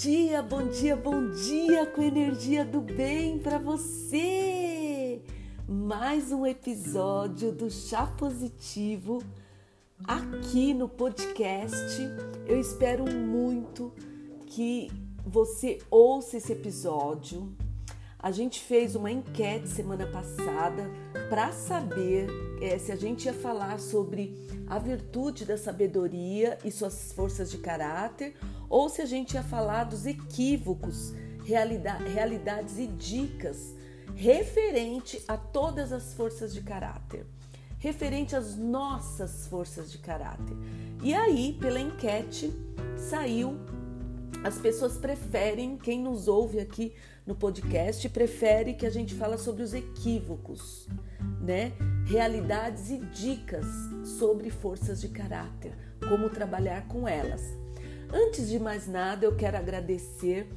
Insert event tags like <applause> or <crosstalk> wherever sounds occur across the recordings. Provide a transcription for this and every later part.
dia, bom dia, bom dia com energia do bem para você. Mais um episódio do Chá Positivo aqui no podcast. Eu espero muito que você ouça esse episódio. A gente fez uma enquete semana passada para saber é, se a gente ia falar sobre a virtude da sabedoria e suas forças de caráter ou se a gente ia falar dos equívocos, realidades e dicas referente a todas as forças de caráter, referente às nossas forças de caráter. E aí, pela enquete, saiu as pessoas preferem, quem nos ouve aqui no podcast, prefere que a gente fala sobre os equívocos, né? Realidades e dicas sobre forças de caráter, como trabalhar com elas. Antes de mais nada, eu quero agradecer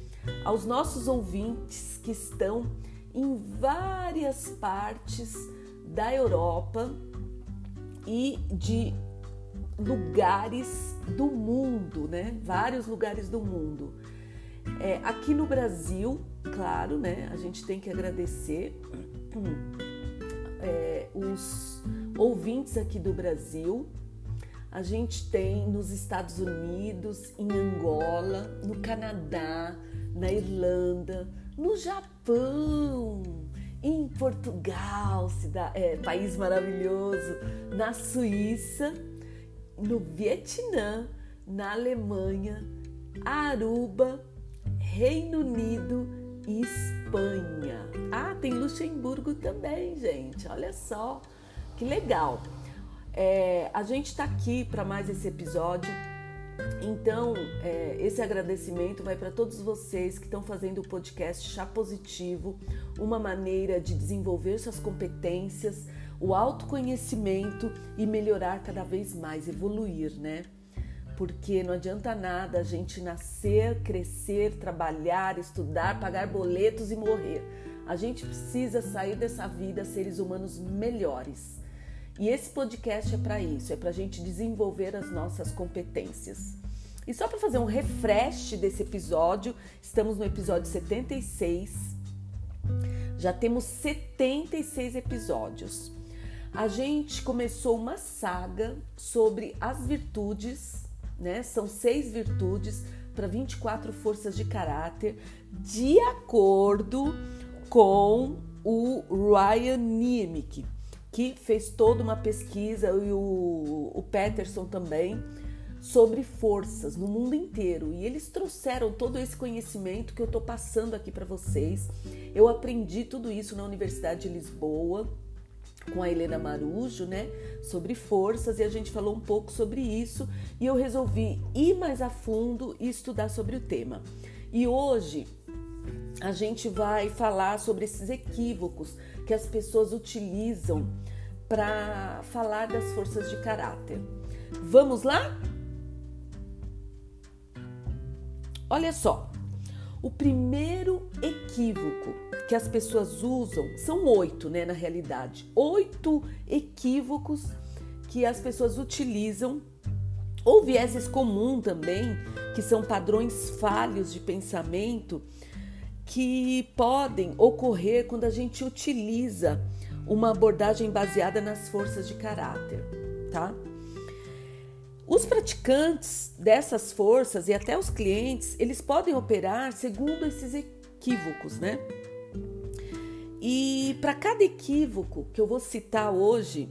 aos nossos ouvintes que estão em várias partes da Europa e de lugares do mundo, né? Vários lugares do mundo. É, aqui no Brasil, claro, né? A gente tem que agradecer é, os ouvintes aqui do Brasil a gente tem nos Estados Unidos, em Angola, no Canadá, na Irlanda, no Japão, em Portugal, cidade, é, país maravilhoso, na Suíça, no Vietnã, na Alemanha, Aruba, Reino Unido e Espanha. Ah, tem Luxemburgo também, gente. Olha só que legal. É, a gente está aqui para mais esse episódio. Então, é, esse agradecimento vai para todos vocês que estão fazendo o podcast Chá Positivo, uma maneira de desenvolver suas competências, o autoconhecimento e melhorar cada vez mais, evoluir, né? Porque não adianta nada a gente nascer, crescer, trabalhar, estudar, pagar boletos e morrer. A gente precisa sair dessa vida seres humanos melhores. E esse podcast é para isso, é para a gente desenvolver as nossas competências. E só para fazer um refresh desse episódio, estamos no episódio 76. Já temos 76 episódios. A gente começou uma saga sobre as virtudes, né? São seis virtudes para 24 forças de caráter, de acordo com o Ryan Niemick que fez toda uma pesquisa, e o, o Peterson também, sobre forças no mundo inteiro. E eles trouxeram todo esse conhecimento que eu estou passando aqui para vocês. Eu aprendi tudo isso na Universidade de Lisboa com a Helena Marujo, né, sobre forças e a gente falou um pouco sobre isso e eu resolvi ir mais a fundo e estudar sobre o tema. E hoje a gente vai falar sobre esses equívocos que as pessoas utilizam para falar das forças de caráter. Vamos lá? Olha só, o primeiro equívoco que as pessoas usam são oito, né? Na realidade, oito equívocos que as pessoas utilizam, ou vieses comum também, que são padrões falhos de pensamento que podem ocorrer quando a gente utiliza uma abordagem baseada nas forças de caráter, tá? Os praticantes dessas forças e até os clientes, eles podem operar segundo esses equívocos, né? E para cada equívoco que eu vou citar hoje,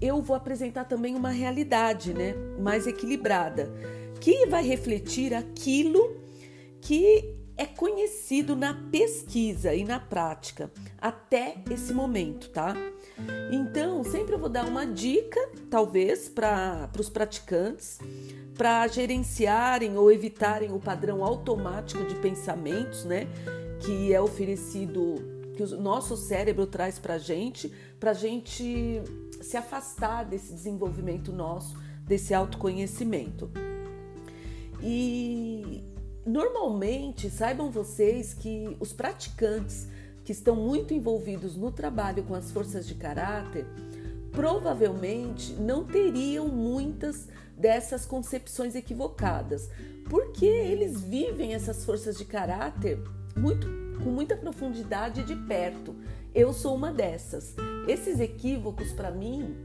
eu vou apresentar também uma realidade, né, mais equilibrada, que vai refletir aquilo que é conhecido na pesquisa e na prática até esse momento, tá? Então, sempre eu vou dar uma dica, talvez, para os praticantes, para gerenciarem ou evitarem o padrão automático de pensamentos, né? Que é oferecido, que o nosso cérebro traz para gente, para gente se afastar desse desenvolvimento nosso, desse autoconhecimento. E normalmente, saibam vocês que os praticantes que estão muito envolvidos no trabalho com as forças de caráter provavelmente não teriam muitas dessas concepções equivocadas, porque eles vivem essas forças de caráter muito, com muita profundidade de perto. Eu sou uma dessas. Esses equívocos, para mim,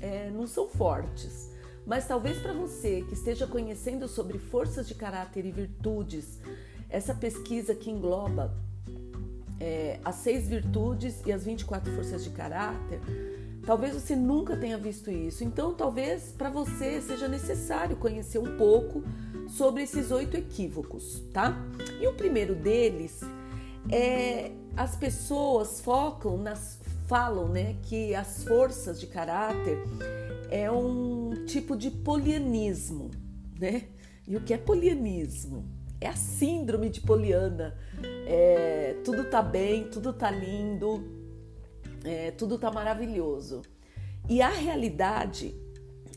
é, não são fortes. Mas talvez para você que esteja conhecendo sobre forças de caráter e virtudes, essa pesquisa que engloba é, as seis virtudes e as 24 forças de caráter, talvez você nunca tenha visto isso. Então, talvez para você seja necessário conhecer um pouco sobre esses oito equívocos, tá? E o primeiro deles é as pessoas focam nas falam, né, que as forças de caráter é um tipo de polianismo, né? E o que é polianismo? É a síndrome de Poliana. É, tudo tá bem, tudo tá lindo, é, tudo tá maravilhoso. E a realidade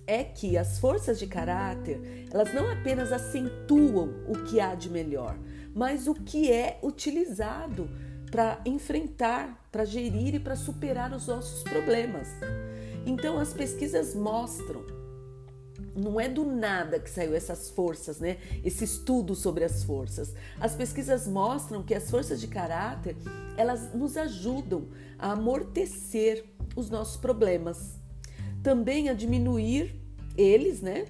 é que as forças de caráter, elas não apenas acentuam o que há de melhor, mas o que é utilizado para enfrentar, para gerir e para superar os nossos problemas. Então as pesquisas mostram, não é do nada que saiu essas forças, né? Esse estudo sobre as forças. As pesquisas mostram que as forças de caráter, elas nos ajudam a amortecer os nossos problemas. Também a diminuir eles, né?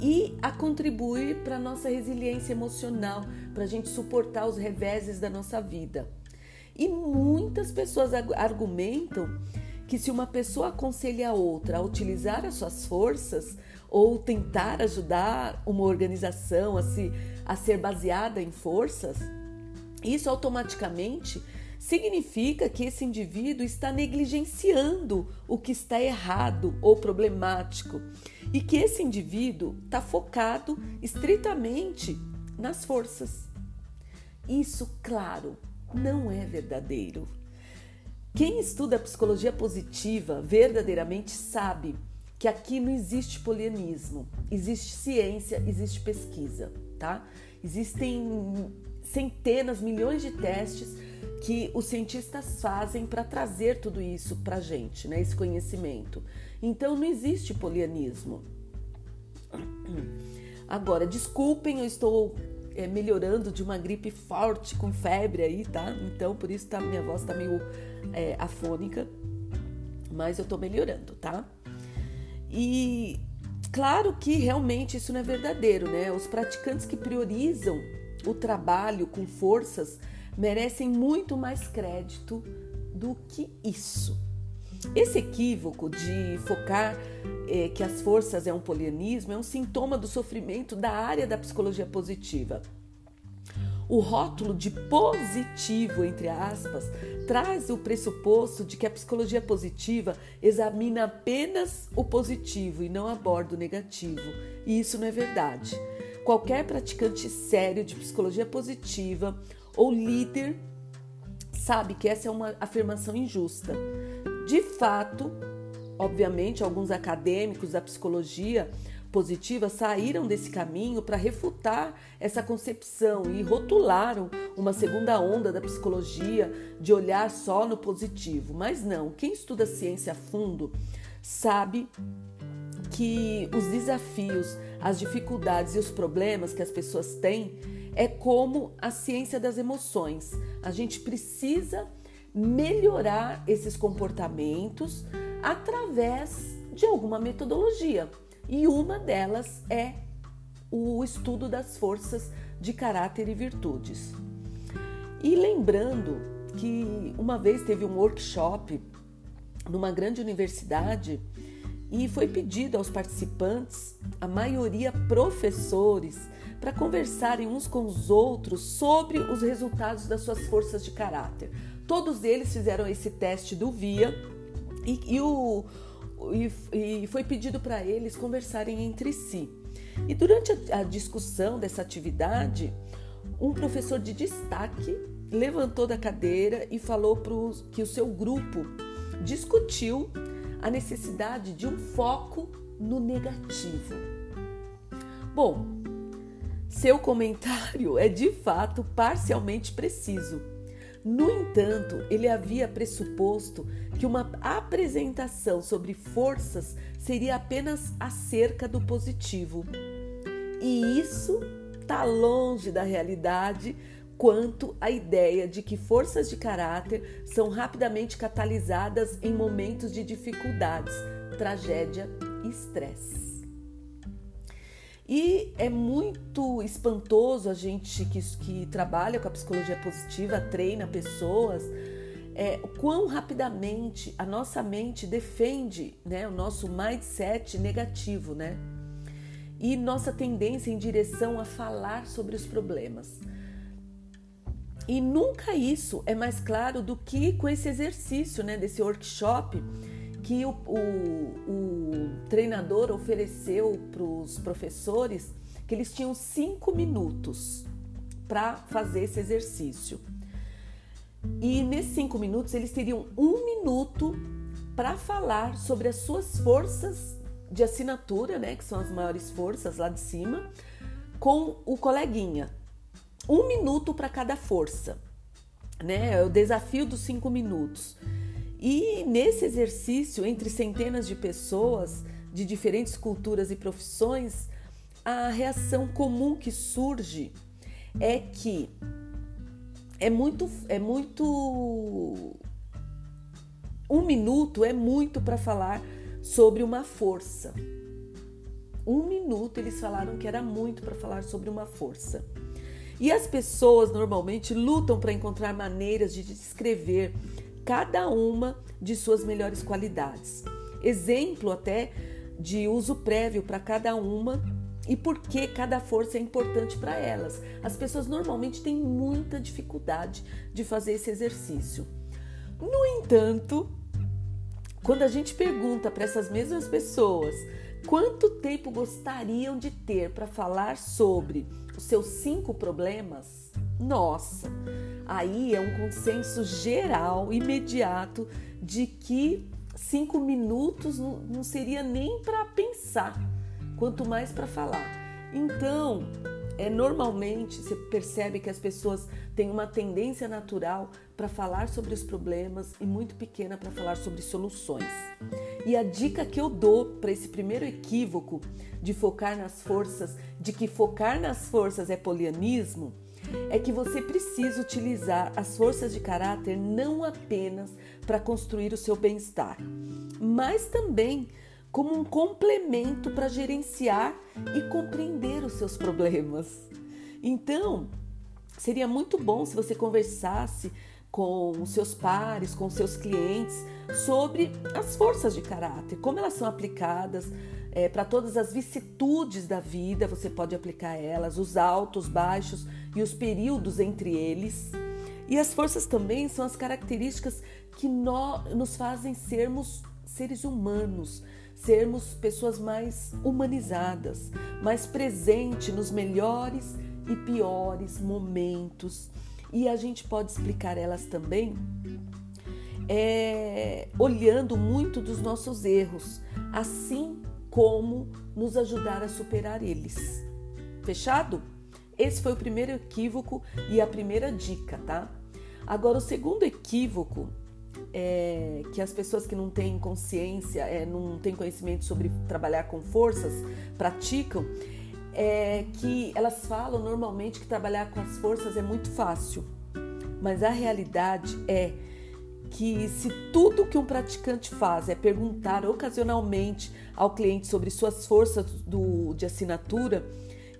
E a contribuir para a nossa resiliência emocional, para a gente suportar os reveses da nossa vida. E muitas pessoas argumentam que se uma pessoa aconselha a outra a utilizar as suas forças ou tentar ajudar uma organização a, se, a ser baseada em forças, isso automaticamente significa que esse indivíduo está negligenciando o que está errado ou problemático e que esse indivíduo está focado estritamente nas forças. Isso, claro, não é verdadeiro. Quem estuda psicologia positiva verdadeiramente sabe que aqui não existe polianismo, existe ciência, existe pesquisa, tá? Existem centenas, milhões de testes que os cientistas fazem para trazer tudo isso para gente, né? Esse conhecimento. Então não existe polianismo. Agora, desculpem, eu estou é, melhorando de uma gripe forte com febre aí, tá? Então por isso tá, minha voz tá meio é, afônica, mas eu tô melhorando, tá? E claro que realmente isso não é verdadeiro, né? Os praticantes que priorizam o trabalho com forças merecem muito mais crédito do que isso. Esse equívoco de focar é, que as forças é um polianismo é um sintoma do sofrimento da área da psicologia positiva. O rótulo de positivo, entre aspas, traz o pressuposto de que a psicologia positiva examina apenas o positivo e não aborda o negativo. E isso não é verdade. Qualquer praticante sério de psicologia positiva ou líder sabe que essa é uma afirmação injusta. De fato, obviamente, alguns acadêmicos da psicologia positiva saíram desse caminho para refutar essa concepção e rotularam uma segunda onda da psicologia de olhar só no positivo. Mas não, quem estuda ciência a fundo sabe que os desafios, as dificuldades e os problemas que as pessoas têm é como a ciência das emoções. A gente precisa melhorar esses comportamentos através de alguma metodologia. E uma delas é o estudo das forças de caráter e virtudes. E lembrando que uma vez teve um workshop numa grande universidade e foi pedido aos participantes, a maioria professores, para conversarem uns com os outros sobre os resultados das suas forças de caráter. Todos eles fizeram esse teste do VIA e, e, o, e, e foi pedido para eles conversarem entre si. E durante a, a discussão dessa atividade, um professor de destaque levantou da cadeira e falou pros, que o seu grupo discutiu a necessidade de um foco no negativo. Bom, seu comentário é de fato parcialmente preciso no entanto, ele havia pressuposto que uma apresentação sobre forças seria apenas acerca do positivo. E isso está longe da realidade quanto a ideia de que forças de caráter são rapidamente catalisadas em momentos de dificuldades, tragédia e estresse. E é muito espantoso a gente que, que trabalha com a psicologia positiva, treina pessoas, é, quão rapidamente a nossa mente defende né, o nosso mindset negativo, né? E nossa tendência em direção a falar sobre os problemas. E nunca isso é mais claro do que com esse exercício, né, desse workshop que o, o, o treinador ofereceu para os professores, que eles tinham cinco minutos para fazer esse exercício. E nesses cinco minutos eles teriam um minuto para falar sobre as suas forças de assinatura, né, que são as maiores forças lá de cima, com o coleguinha um minuto para cada força, né? É o desafio dos cinco minutos. E nesse exercício, entre centenas de pessoas de diferentes culturas e profissões, a reação comum que surge é que é muito, é muito. Um minuto é muito para falar sobre uma força. Um minuto eles falaram que era muito para falar sobre uma força. E as pessoas normalmente lutam para encontrar maneiras de descrever cada uma de suas melhores qualidades. Exemplo até de uso prévio para cada uma e por que cada força é importante para elas. As pessoas normalmente têm muita dificuldade de fazer esse exercício. No entanto, quando a gente pergunta para essas mesmas pessoas quanto tempo gostariam de ter para falar sobre os seus cinco problemas, nossa, aí é um consenso geral, imediato, de que cinco minutos não, seria nem para pensar, quanto mais para falar. Então, é normalmente você percebe que as pessoas têm uma tendência natural para falar sobre os problemas e muito pequena para falar sobre soluções. E a dica que eu dou para esse primeiro equívoco de focar nas forças, de que focar nas forças é polianismo, é que você precisa utilizar as forças de caráter não apenas para construir o seu bem-estar, mas também como um complemento para gerenciar e compreender os seus problemas. Então, seria muito bom se você conversasse com os seus pares, com os seus clientes, sobre as forças de caráter, como elas são aplicadas é, para todas as vicissitudes da vida, você pode aplicar elas, os altos, baixos e os períodos entre eles. E as forças também são as características que nós, nos fazem sermos seres humanos, sermos pessoas mais humanizadas, mais presentes nos melhores e piores momentos e a gente pode explicar elas também é, olhando muito dos nossos erros, assim como nos ajudar a superar eles. Fechado? Esse foi o primeiro equívoco e a primeira dica, tá? Agora, o segundo equívoco é que as pessoas que não têm consciência, é, não têm conhecimento sobre trabalhar com forças, praticam, é que elas falam normalmente que trabalhar com as forças é muito fácil, mas a realidade é que se tudo que um praticante faz é perguntar ocasionalmente ao cliente sobre suas forças do, de assinatura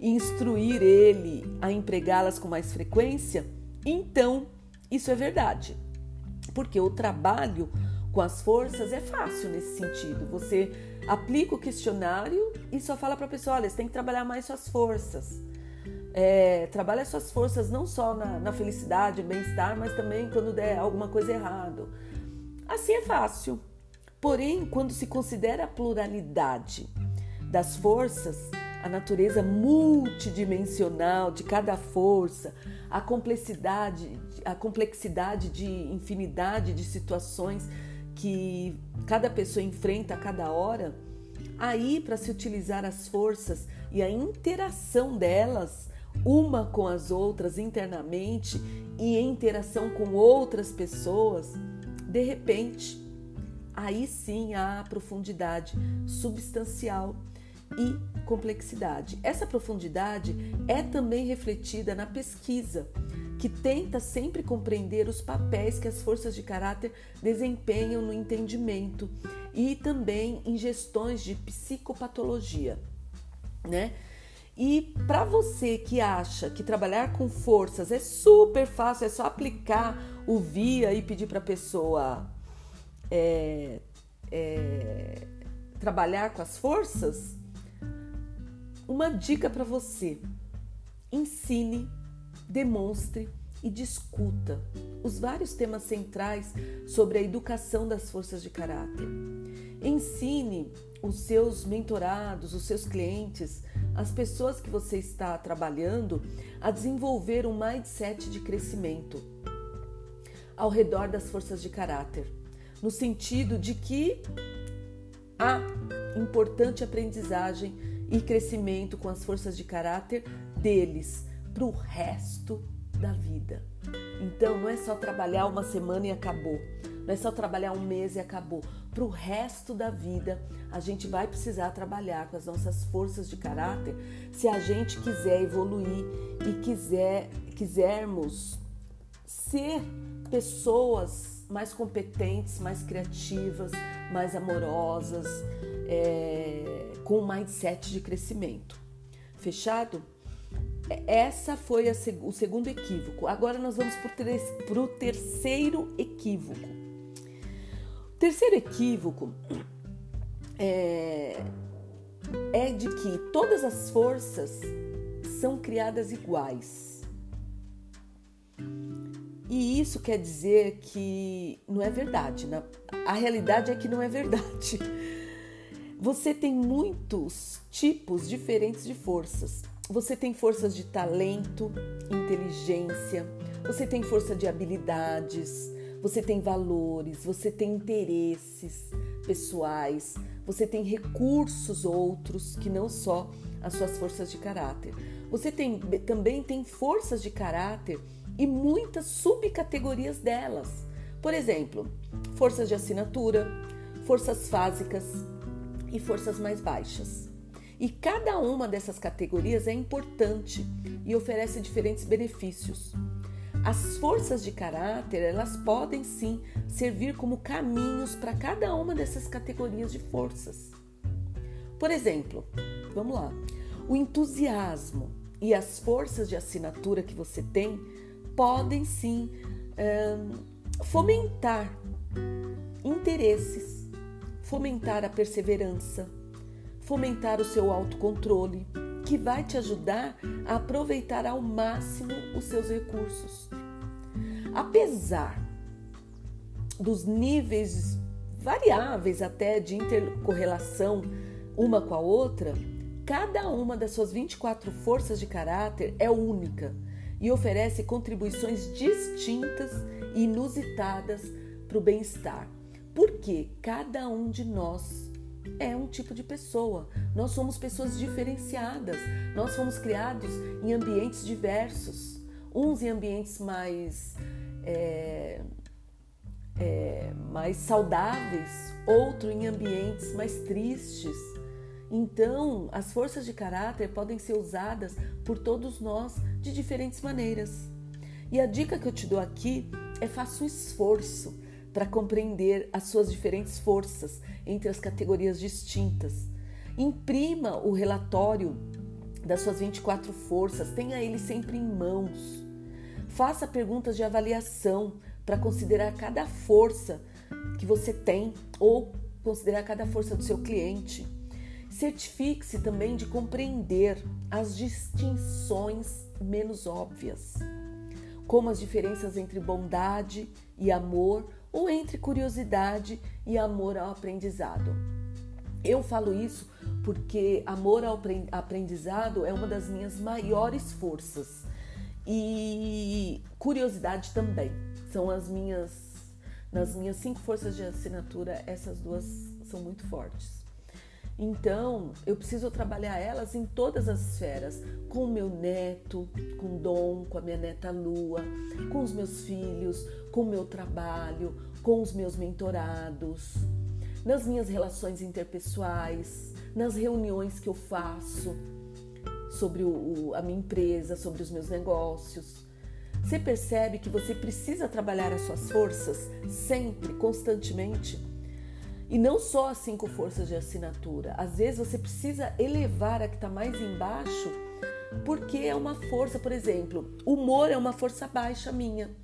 e instruir ele a empregá-las com mais frequência, então isso é verdade. Porque o trabalho com as forças é fácil nesse sentido. Você aplica o questionário e só fala para a pessoa: olha, você tem que trabalhar mais suas forças. É, trabalha suas forças não só na, na felicidade, bem-estar, mas também quando der alguma coisa errado. Assim é fácil. Porém, quando se considera a pluralidade das forças, a natureza multidimensional de cada força, a complexidade, a complexidade de infinidade de situações que cada pessoa enfrenta a cada hora, aí para se utilizar as forças e a interação delas uma com as outras internamente e em interação com outras pessoas, de repente, aí sim há profundidade substancial e complexidade. Essa profundidade é também refletida na pesquisa, que tenta sempre compreender os papéis que as forças de caráter desempenham no entendimento e também em gestões de psicopatologia, né? E para você que acha que trabalhar com forças é super fácil, é só aplicar o via e pedir para a pessoa é, é, trabalhar com as forças, uma dica para você: ensine, demonstre e discuta os vários temas centrais sobre a educação das forças de caráter. Ensine os seus mentorados, os seus clientes, as pessoas que você está trabalhando a desenvolver um mindset de crescimento ao redor das forças de caráter, no sentido de que há importante aprendizagem e crescimento com as forças de caráter deles para o resto da vida. Então não é só trabalhar uma semana e acabou, não é só trabalhar um mês e acabou para o resto da vida, a gente vai precisar trabalhar com as nossas forças de caráter se a gente quiser evoluir e quiser quisermos ser pessoas mais competentes, mais criativas, mais amorosas, é, com um mindset de crescimento. Fechado? Essa foi a, o segundo equívoco. Agora nós vamos para o terceiro equívoco Terceiro equívoco é, é de que todas as forças são criadas iguais. E isso quer dizer que não é verdade. Né? A realidade é que não é verdade. <laughs> Você tem muitos tipos diferentes de forças. Você tem forças de talento, inteligência, você tem força de habilidades, você tem valores, você tem interesses pessoais, você tem recursos outros que não só as suas forças de caráter. Você tem, também tem forças de caráter e muitas subcategorias delas. Por exemplo, forças de assinatura, forças fásicas e forças mais baixas. E cada uma dessas categorias é importante e oferece diferentes benefícios. As forças de caráter, elas podem sim servir como caminhos para cada uma dessas categorias de forças. Por exemplo, vamos lá, o entusiasmo e as forças de assinatura que você tem podem sim fomentar interesses, fomentar a perseverança, fomentar o seu autocontrole que vai te ajudar a aproveitar ao máximo os seus recursos. Apesar dos níveis variáveis até de intercorrelação uma com a outra, cada uma das suas 24 forças de caráter é única e oferece contribuições distintas e inusitadas para o bem-estar, porque cada um de nós é um tipo de pessoa. Nós somos pessoas diferenciadas. Nós fomos criados em ambientes diversos, uns em ambientes mais é, é, mais saudáveis, outro em ambientes mais tristes. Então, as forças de caráter podem ser usadas por todos nós de diferentes maneiras. E a dica que eu te dou aqui é faça um esforço para compreender as suas diferentes forças entre as categorias distintas. Imprima o relatório das suas 24 forças, tenha ele sempre em mãos. Faça perguntas de avaliação para considerar cada força que você tem ou considerar cada força do seu cliente. Certifique-se também de compreender as distinções menos óbvias, como as diferenças entre bondade e amor ou entre curiosidade e amor ao aprendizado. Eu falo isso porque amor ao aprendizado é uma das minhas maiores forças e curiosidade também. São as minhas, nas minhas cinco forças de assinatura, essas duas são muito fortes. Então, eu preciso trabalhar elas em todas as esferas, com o meu neto, com Dom, com a minha neta Lua, com os meus filhos, com o meu trabalho, com os meus mentorados. nas minhas relações interpessoais, nas reuniões que eu faço sobre o, a minha empresa, sobre os meus negócios. Você percebe que você precisa trabalhar as suas forças sempre, constantemente? E não só as cinco forças de assinatura. Às vezes você precisa elevar a que está mais embaixo, porque é uma força, por exemplo, humor é uma força baixa minha.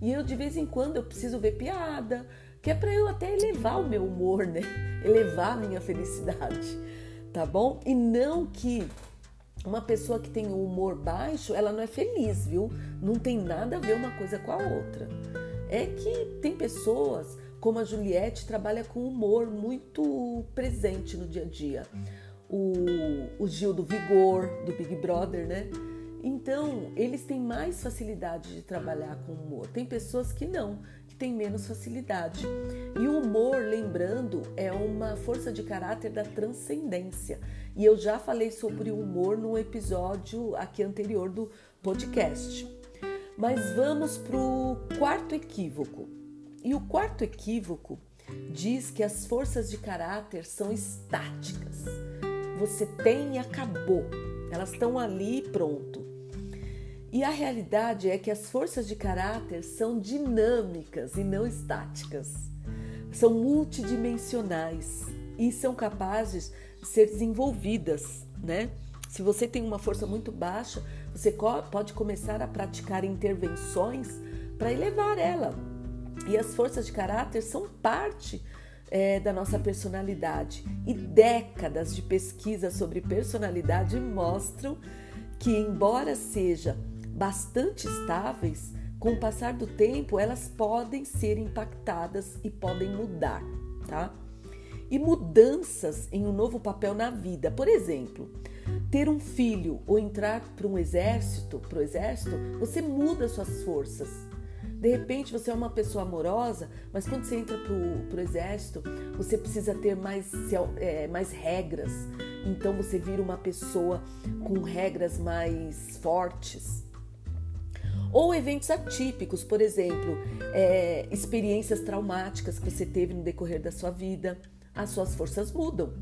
E eu de vez em quando eu preciso ver piada, que é para eu até elevar o meu humor, né? <laughs> Elevar a minha felicidade, tá bom? E não que uma pessoa que tem o humor baixo, ela não é feliz, viu? Não tem nada a ver uma coisa com a outra. É que tem pessoas, como a Juliette, trabalha com humor muito presente no dia a dia. O, o Gil do Vigor, do Big Brother, né? Então, eles têm mais facilidade de trabalhar com humor. Tem pessoas que não, que têm menos facilidade. E o humor, lembrando, é uma força de caráter da transcendência. E eu já falei sobre o humor no episódio aqui anterior do podcast. Mas vamos para o quarto equívoco. E o quarto equívoco diz que as forças de caráter são estáticas. Você tem e acabou. Elas estão ali pronto. E a realidade é que as forças de caráter são dinâmicas e não estáticas. São multidimensionais e são capazes de ser desenvolvidas, né? Se você tem uma força muito baixa, você pode começar a praticar intervenções para elevar ela. E as forças de caráter são parte é, da nossa personalidade. E décadas de pesquisa sobre personalidade mostram que, embora seja bastante estáveis, com o passar do tempo elas podem ser impactadas e podem mudar, tá? E mudanças em um novo papel na vida, por exemplo, ter um filho ou entrar para um exército, para o exército, você muda suas forças. De repente você é uma pessoa amorosa, mas quando você entra para o exército, você precisa ter mais, é, mais regras. Então você vira uma pessoa com regras mais fortes. Ou eventos atípicos, por exemplo, é, experiências traumáticas que você teve no decorrer da sua vida, as suas forças mudam,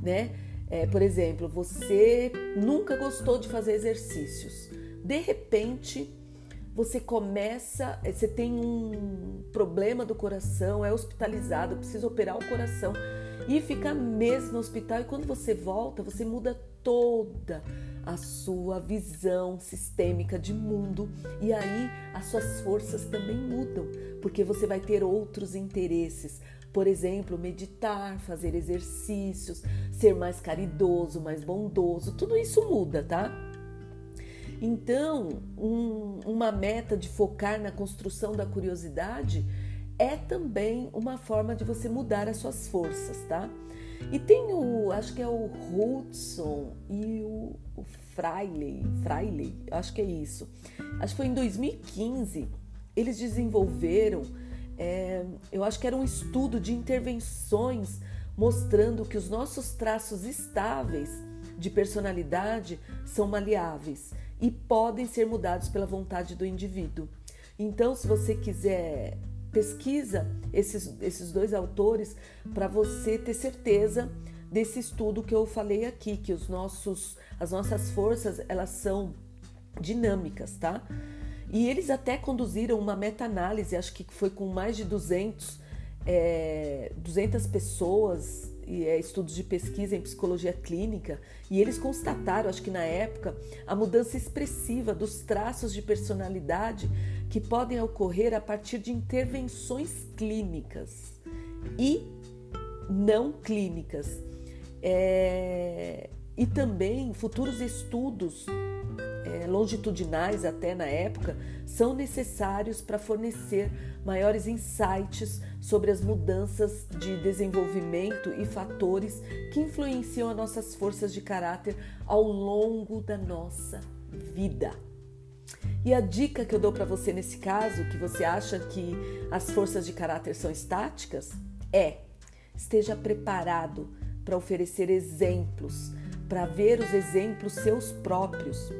né? É, por exemplo, você nunca gostou de fazer exercícios. De repente, você começa, é, você tem um problema do coração, é hospitalizado, precisa operar o coração e fica meses no hospital. E quando você volta, você muda toda a sua visão sistêmica de mundo e aí as suas forças também mudam, porque você vai ter outros interesses. Por exemplo, meditar, fazer exercícios, ser mais caridoso, mais bondoso, tudo isso muda, tá? Então, um, uma meta de focar na construção da curiosidade é também uma forma de você mudar as suas forças, tá? E tem o, acho que é o Hudson e o, o Freiley, Freiley, acho que é isso. Acho que foi em 2015, eles desenvolveram, é, eu acho que era um estudo de intervenções mostrando que os nossos traços estáveis de personalidade são maleáveis e podem ser mudados pela vontade do indivíduo. Então, se você quiser pesquisa esses, esses dois autores para você ter certeza desse estudo que eu falei aqui, que os nossos, as nossas forças elas são dinâmicas, tá? E eles até conduziram uma meta-análise, acho que foi com mais de 200, é, 200 pessoas estudos de pesquisa em psicologia clínica, e eles constataram, acho que na época, a mudança expressiva dos traços de personalidade que podem ocorrer a partir de intervenções clínicas e não clínicas. É, e também futuros estudos é, longitudinais, até na época, são necessários para fornecer maiores insights sobre as mudanças de desenvolvimento e fatores que influenciam as nossas forças de caráter ao longo da nossa vida. E a dica que eu dou para você nesse caso, que você acha que as forças de caráter são estáticas, é esteja preparado para oferecer exemplos, para ver os exemplos seus próprios,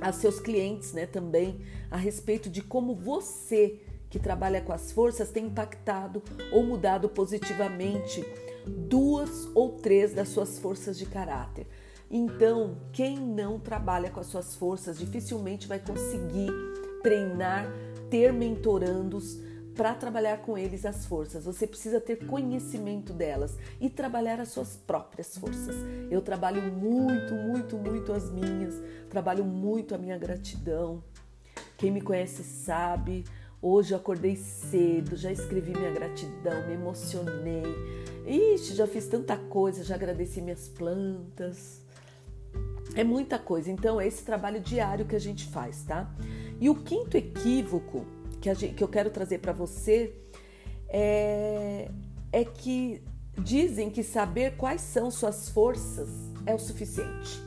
a seus clientes, né, também, a respeito de como você que trabalha com as forças tem impactado ou mudado positivamente duas ou três das suas forças de caráter. Então, quem não trabalha com as suas forças dificilmente vai conseguir treinar, ter mentorandos para trabalhar com eles as forças. Você precisa ter conhecimento delas e trabalhar as suas próprias forças. Eu trabalho muito, muito, muito as minhas, trabalho muito a minha gratidão. Quem me conhece sabe. Hoje eu acordei cedo, já escrevi minha gratidão, me emocionei. Ixi, já fiz tanta coisa, já agradeci minhas plantas. É muita coisa. Então, é esse trabalho diário que a gente faz, tá? E o quinto equívoco que, gente, que eu quero trazer para você é, é que dizem que saber quais são suas forças é o suficiente.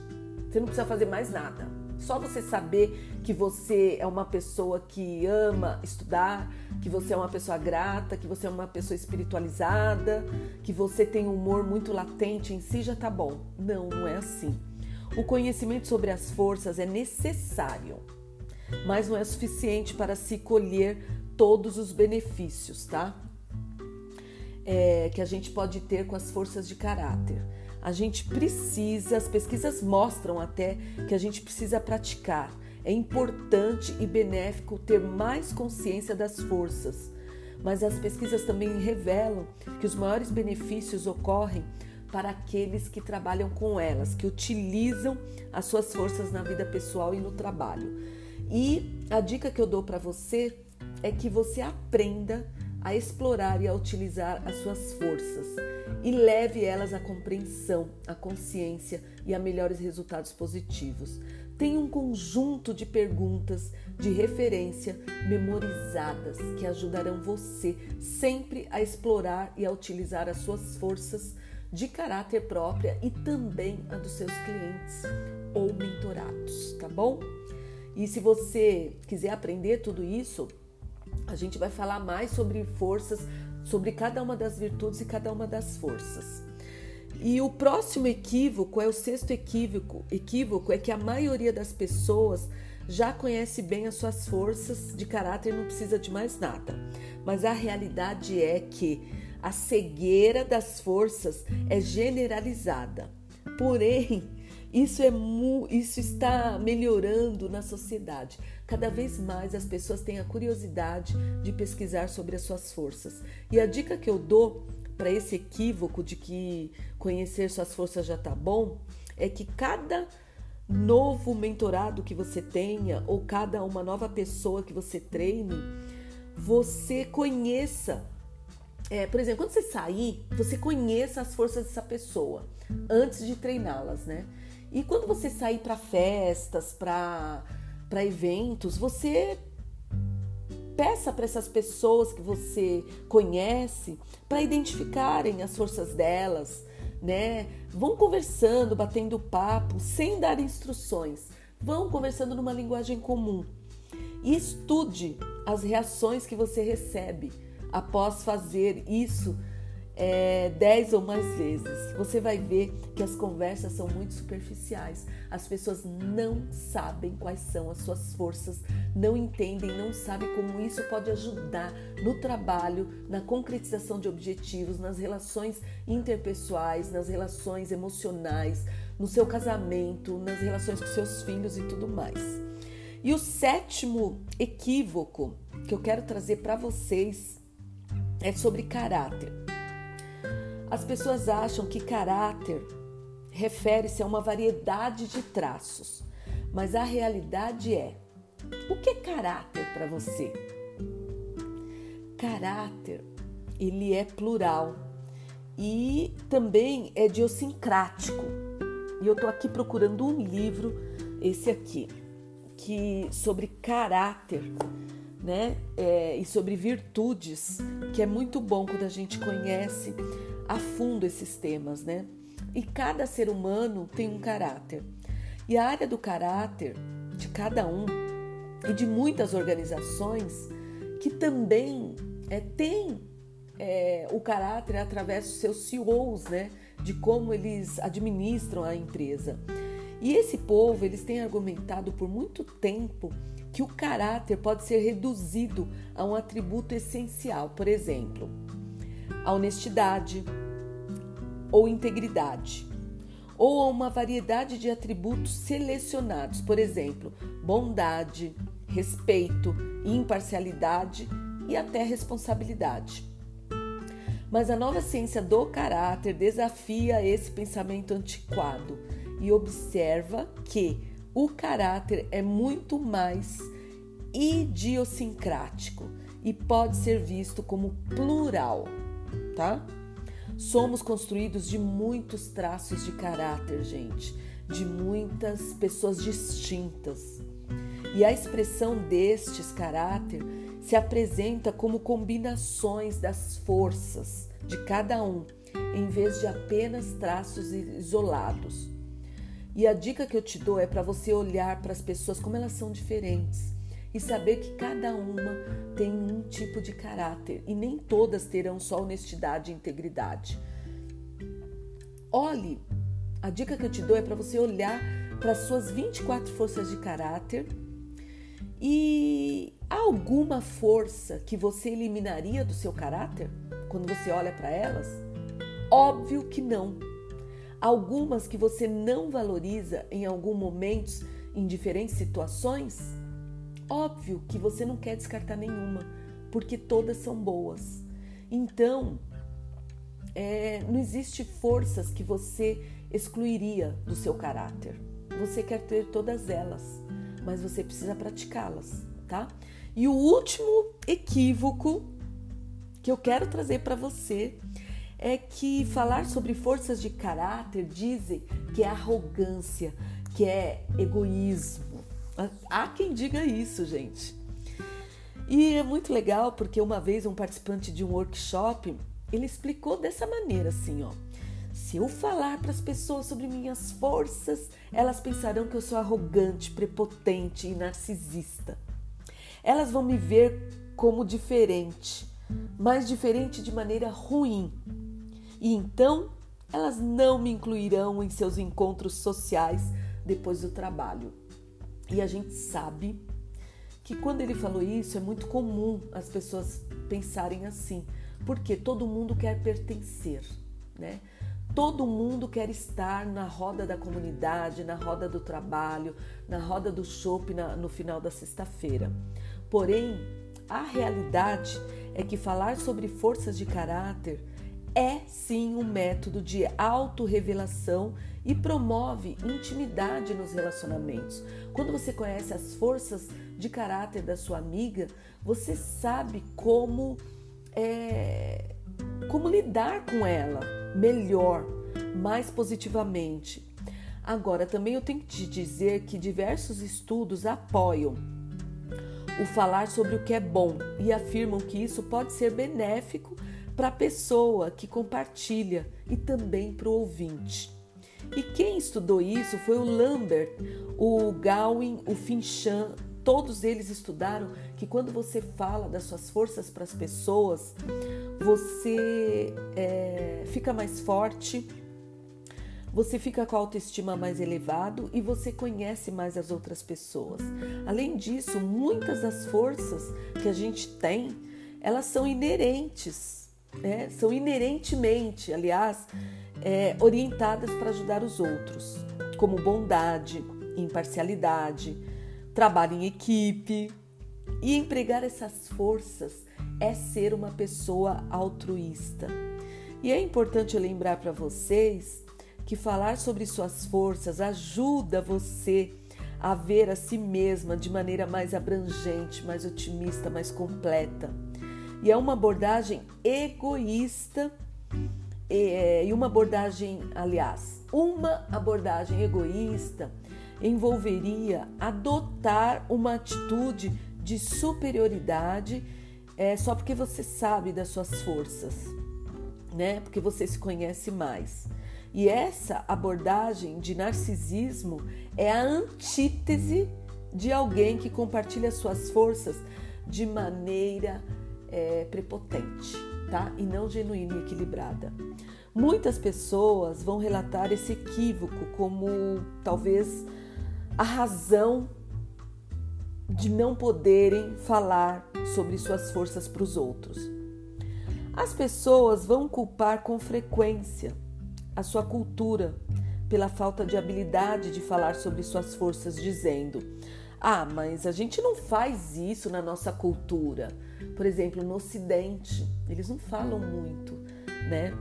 Você não precisa fazer mais nada. Só você saber que você é uma pessoa que ama estudar, que você é uma pessoa grata, que você é uma pessoa espiritualizada, que você tem um humor muito latente em si, já tá bom. Não, não é assim. O conhecimento sobre as forças é necessário, mas não é suficiente para se colher todos os benefícios, tá? É, que a gente pode ter com as forças de caráter. A gente precisa, as pesquisas mostram até que a gente precisa praticar. É importante e benéfico ter mais consciência das forças, mas as pesquisas também revelam que os maiores benefícios ocorrem para aqueles que trabalham com elas, que utilizam as suas forças na vida pessoal e no trabalho. E a dica que eu dou para você é que você aprenda a explorar e a utilizar as suas forças e leve elas à compreensão, à consciência e a melhores resultados positivos. Tenha um conjunto de perguntas de referência memorizadas que ajudarão você sempre a explorar e a utilizar as suas forças de caráter própria e também a dos seus clientes ou mentorados, tá bom? E se você quiser aprender tudo isso, a gente vai falar mais sobre forças, sobre cada uma das virtudes e cada uma das forças. E o próximo equívoco é o sexto equívoco. Equívoco é que a maioria das pessoas já conhece bem as suas forças de caráter e não precisa de mais nada. Mas a realidade é que a cegueira das forças é generalizada. Porém, isso, é isso está melhorando na sociedade. Cada vez mais as pessoas têm a curiosidade de pesquisar sobre as suas forças. E a dica que eu dou para esse equívoco de que conhecer suas forças já está bom é que cada novo mentorado que você tenha ou cada uma nova pessoa que você treine, você conheça é, por exemplo, quando você sair, você conheça as forças dessa pessoa antes de treiná-las, né? E quando você sair para festas, para eventos, você peça para essas pessoas que você conhece para identificarem as forças delas, né? Vão conversando, batendo papo, sem dar instruções. Vão conversando numa linguagem comum. E estude as reações que você recebe após fazer isso é, dez ou mais vezes, você vai ver que as conversas são muito superficiais. As pessoas não sabem quais são as suas forças, não entendem, não sabem como isso pode ajudar no trabalho, na concretização de objetivos, nas relações interpessoais, nas relações emocionais, no seu casamento, nas relações com seus filhos e tudo mais. E o sétimo equívoco que eu quero trazer para vocês é sobre caráter. As pessoas acham que caráter refere-se a uma variedade de traços, mas a realidade é: o que é caráter para você? Caráter, ele é plural e também é idiosincrático. E eu estou aqui procurando um livro, esse aqui, que sobre caráter né? É, e sobre virtudes, que é muito bom quando a gente conhece a fundo esses temas, né? E cada ser humano tem um caráter. E a área do caráter de cada um e de muitas organizações que também é, tem é, o caráter através dos seus CEOs, né? De como eles administram a empresa. E esse povo, eles têm argumentado por muito tempo que o caráter pode ser reduzido a um atributo essencial, por exemplo, a honestidade ou integridade, ou a uma variedade de atributos selecionados, por exemplo, bondade, respeito, imparcialidade e até responsabilidade. Mas a nova ciência do caráter desafia esse pensamento antiquado e observa que o caráter é muito mais idiosincrático e pode ser visto como plural, tá? Somos construídos de muitos traços de caráter, gente, de muitas pessoas distintas. E a expressão destes caráter se apresenta como combinações das forças de cada um, em vez de apenas traços isolados. E a dica que eu te dou é para você olhar para as pessoas como elas são diferentes e saber que cada uma tem um tipo de caráter e nem todas terão só honestidade e integridade. Olhe, a dica que eu te dou é para você olhar para as suas 24 forças de caráter e há alguma força que você eliminaria do seu caráter quando você olha para elas? Óbvio que não. Algumas que você não valoriza em algum momento, em diferentes situações? Óbvio que você não quer descartar nenhuma, porque todas são boas. Então, é, não existe forças que você excluiria do seu caráter. Você quer ter todas elas mas você precisa praticá-las, tá? E o último equívoco que eu quero trazer para você é que falar sobre forças de caráter dizem que é arrogância, que é egoísmo. Há quem diga isso, gente. E é muito legal porque uma vez um participante de um workshop, ele explicou dessa maneira assim, ó. Se eu falar para as pessoas sobre minhas forças, elas pensarão que eu sou arrogante, prepotente e narcisista. Elas vão me ver como diferente, mas diferente de maneira ruim. E então elas não me incluirão em seus encontros sociais depois do trabalho. E a gente sabe que quando ele falou isso é muito comum as pessoas pensarem assim, porque todo mundo quer pertencer, né? Todo mundo quer estar na roda da comunidade, na roda do trabalho, na roda do shopping no final da sexta-feira. Porém, a realidade é que falar sobre forças de caráter é sim um método de autorrevelação e promove intimidade nos relacionamentos. Quando você conhece as forças de caráter da sua amiga, você sabe como é, como lidar com ela melhor, mais positivamente. Agora, também eu tenho que te dizer que diversos estudos apoiam o falar sobre o que é bom e afirmam que isso pode ser benéfico para a pessoa que compartilha e também para o ouvinte. E quem estudou isso foi o Lambert, o Gawain, o Finchan todos eles estudaram que quando você fala das suas forças para as pessoas, você é, fica mais forte, você fica com a autoestima mais elevado e você conhece mais as outras pessoas. Além disso, muitas das forças que a gente tem, elas são inerentes, né? são inerentemente, aliás, é, orientadas para ajudar os outros, como bondade, imparcialidade, trabalho em equipe. E empregar essas forças é ser uma pessoa altruísta. E é importante lembrar para vocês que falar sobre suas forças ajuda você a ver a si mesma de maneira mais abrangente, mais otimista, mais completa. E é uma abordagem egoísta é, e uma abordagem, aliás, uma abordagem egoísta envolveria adotar uma atitude de superioridade é, só porque você sabe das suas forças, né? Porque você se conhece mais. E essa abordagem de narcisismo é a antítese de alguém que compartilha suas forças de maneira é, prepotente. tá? E não genuína e equilibrada. Muitas pessoas vão relatar esse equívoco como talvez a razão de não poderem falar sobre suas forças para os outros. As pessoas vão culpar com frequência a sua cultura pela falta de habilidade de falar sobre suas forças, dizendo: Ah, mas a gente não faz isso na nossa cultura. Por exemplo, no Ocidente, eles não falam muito, né?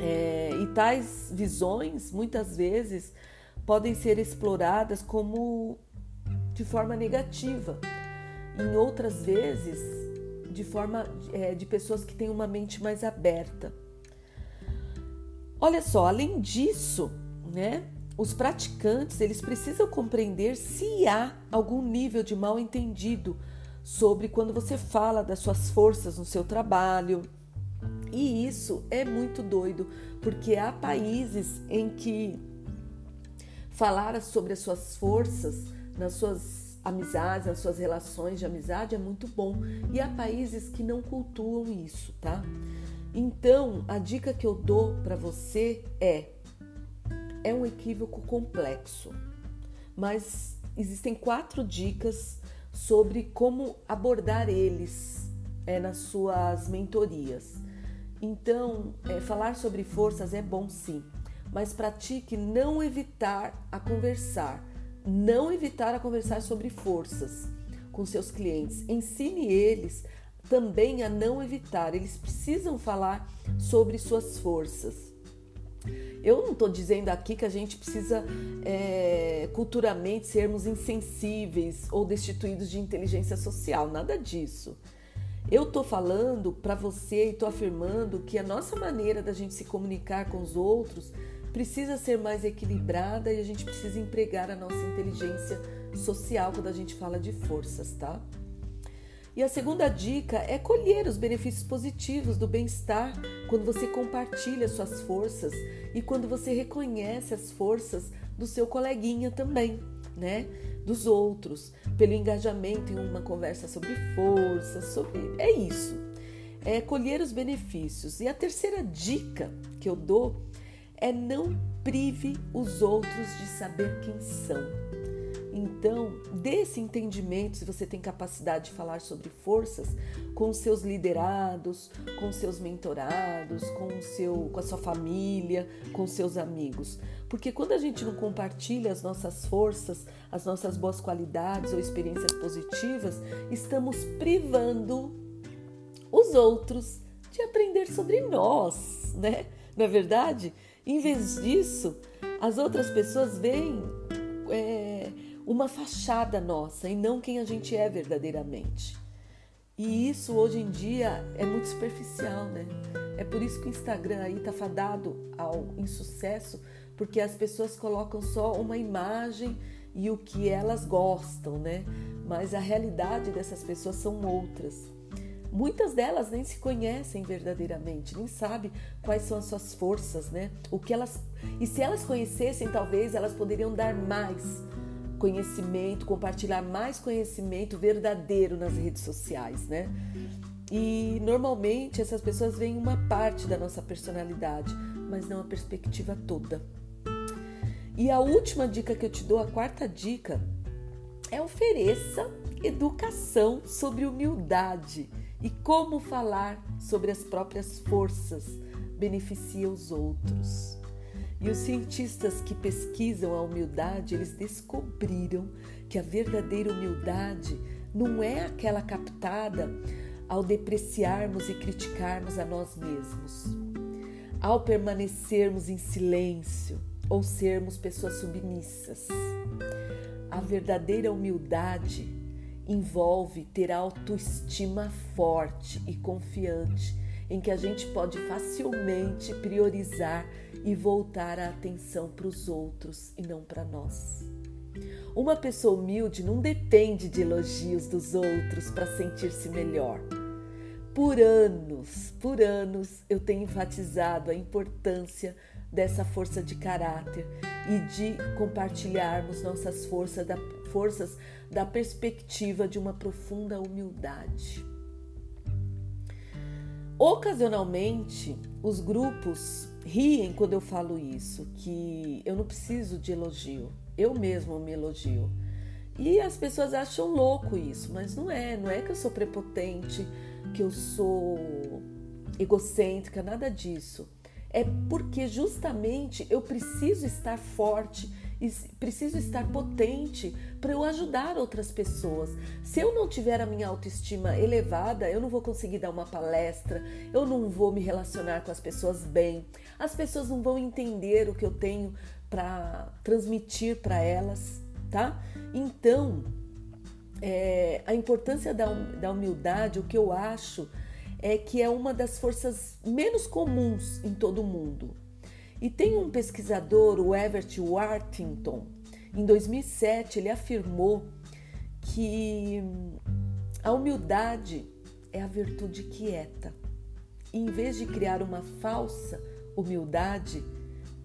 É, e tais visões, muitas vezes, podem ser exploradas como de forma negativa. Em outras vezes, de forma é, de pessoas que têm uma mente mais aberta. Olha só, além disso, né? Os praticantes, eles precisam compreender se há algum nível de mal entendido sobre quando você fala das suas forças no seu trabalho. E isso é muito doido, porque há países em que falar sobre as suas forças nas suas amizades, nas suas relações de amizade é muito bom. E há países que não cultuam isso, tá? Então, a dica que eu dou para você é é um equívoco complexo, mas existem quatro dicas sobre como abordar eles é, nas suas mentorias. Então, é, falar sobre forças é bom sim, mas pratique não evitar a conversar, não evitar a conversar sobre forças com seus clientes. Ensine eles também a não evitar, eles precisam falar sobre suas forças. Eu não estou dizendo aqui que a gente precisa é, culturalmente sermos insensíveis ou destituídos de inteligência social, nada disso. Eu estou falando para você e estou afirmando que a nossa maneira da gente se comunicar com os outros precisa ser mais equilibrada e a gente precisa empregar a nossa inteligência social quando a gente fala de forças, tá? E a segunda dica é colher os benefícios positivos do bem-estar quando você compartilha suas forças e quando você reconhece as forças do seu coleguinha também, né? Dos outros, pelo engajamento em uma conversa sobre forças, sobre. É isso. É colher os benefícios. E a terceira dica que eu dou é não prive os outros de saber quem são. Então, desse entendimento, se você tem capacidade de falar sobre forças com seus liderados, com seus mentorados, com, seu, com a sua família, com seus amigos. Porque quando a gente não compartilha as nossas forças, as nossas boas qualidades ou experiências positivas, estamos privando os outros de aprender sobre nós, né? Não é verdade? Em vez disso, as outras pessoas veem. É, uma fachada nossa e não quem a gente é verdadeiramente. E isso hoje em dia é muito superficial, né? É por isso que o Instagram aí tá fadado ao insucesso, porque as pessoas colocam só uma imagem e o que elas gostam, né? Mas a realidade dessas pessoas são outras. Muitas delas nem se conhecem verdadeiramente, nem sabem quais são as suas forças, né? O que elas e se elas conhecessem, talvez elas poderiam dar mais conhecimento, compartilhar mais conhecimento verdadeiro nas redes sociais, né? E normalmente essas pessoas veem uma parte da nossa personalidade, mas não a perspectiva toda. E a última dica que eu te dou, a quarta dica, é ofereça educação sobre humildade e como falar sobre as próprias forças beneficia os outros. E os cientistas que pesquisam a humildade, eles descobriram que a verdadeira humildade não é aquela captada ao depreciarmos e criticarmos a nós mesmos, ao permanecermos em silêncio ou sermos pessoas submissas. A verdadeira humildade envolve ter autoestima forte e confiante em que a gente pode facilmente priorizar e voltar a atenção para os outros e não para nós. Uma pessoa humilde não depende de elogios dos outros para sentir-se melhor. Por anos, por anos, eu tenho enfatizado a importância dessa força de caráter e de compartilharmos nossas forças da, forças da perspectiva de uma profunda humildade. Ocasionalmente, os grupos riem quando eu falo isso, que eu não preciso de elogio, eu mesmo me elogio. E as pessoas acham louco isso, mas não é, não é que eu sou prepotente, que eu sou egocêntrica, nada disso. É porque justamente eu preciso estar forte preciso estar potente para eu ajudar outras pessoas. Se eu não tiver a minha autoestima elevada, eu não vou conseguir dar uma palestra, eu não vou me relacionar com as pessoas bem, as pessoas não vão entender o que eu tenho para transmitir para elas, tá? Então, é, a importância da, da humildade, o que eu acho é que é uma das forças menos comuns em todo o mundo. E tem um pesquisador, o Everett Worthington, em 2007 ele afirmou que a humildade é a virtude quieta. E em vez de criar uma falsa humildade,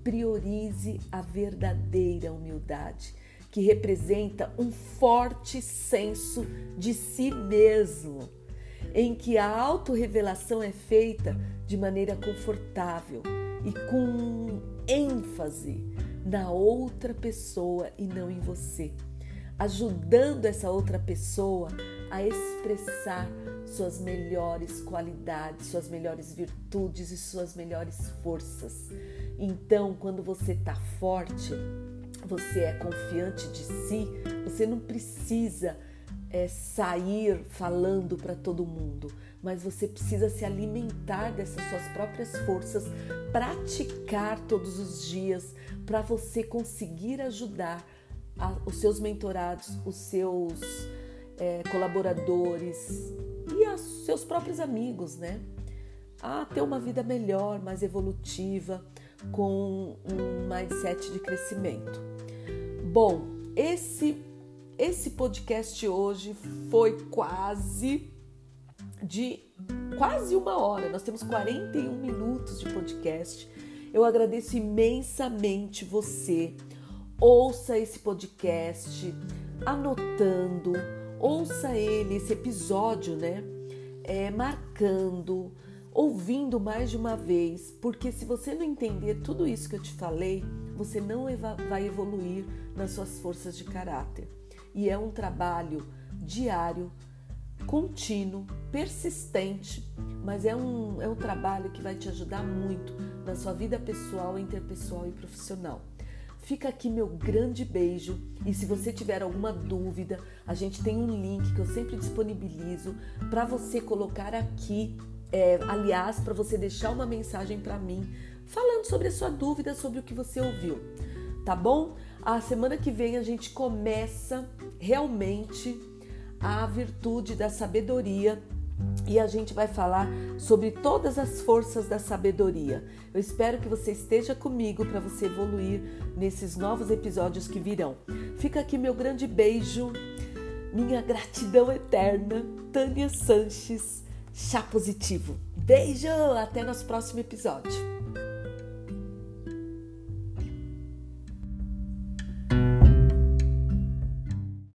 priorize a verdadeira humildade, que representa um forte senso de si mesmo, em que a autorrevelação é feita de maneira confortável e com ênfase na outra pessoa e não em você, ajudando essa outra pessoa a expressar suas melhores qualidades, suas melhores virtudes e suas melhores forças. Então, quando você está forte, você é confiante de si, você não precisa é, sair falando para todo mundo, mas você precisa se alimentar dessas suas próprias forças, praticar todos os dias para você conseguir ajudar a, os seus mentorados, os seus é, colaboradores e os seus próprios amigos, né? A ter uma vida melhor, mais evolutiva, com um mindset de crescimento. Bom, esse esse podcast hoje foi quase de quase uma hora. Nós temos 41 minutos de podcast. Eu agradeço imensamente você. Ouça esse podcast anotando, ouça ele, esse episódio, né? É, marcando, ouvindo mais de uma vez, porque se você não entender tudo isso que eu te falei, você não vai evoluir nas suas forças de caráter e é um trabalho diário, contínuo, persistente, mas é um, é um trabalho que vai te ajudar muito na sua vida pessoal, interpessoal e profissional. Fica aqui meu grande beijo e se você tiver alguma dúvida, a gente tem um link que eu sempre disponibilizo para você colocar aqui, é, aliás, para você deixar uma mensagem para mim falando sobre a sua dúvida, sobre o que você ouviu, tá bom? A semana que vem a gente começa realmente a virtude da sabedoria e a gente vai falar sobre todas as forças da sabedoria. Eu espero que você esteja comigo para você evoluir nesses novos episódios que virão. Fica aqui meu grande beijo, minha gratidão eterna, Tânia Sanches, chá positivo. Beijo, até nosso próximo episódio.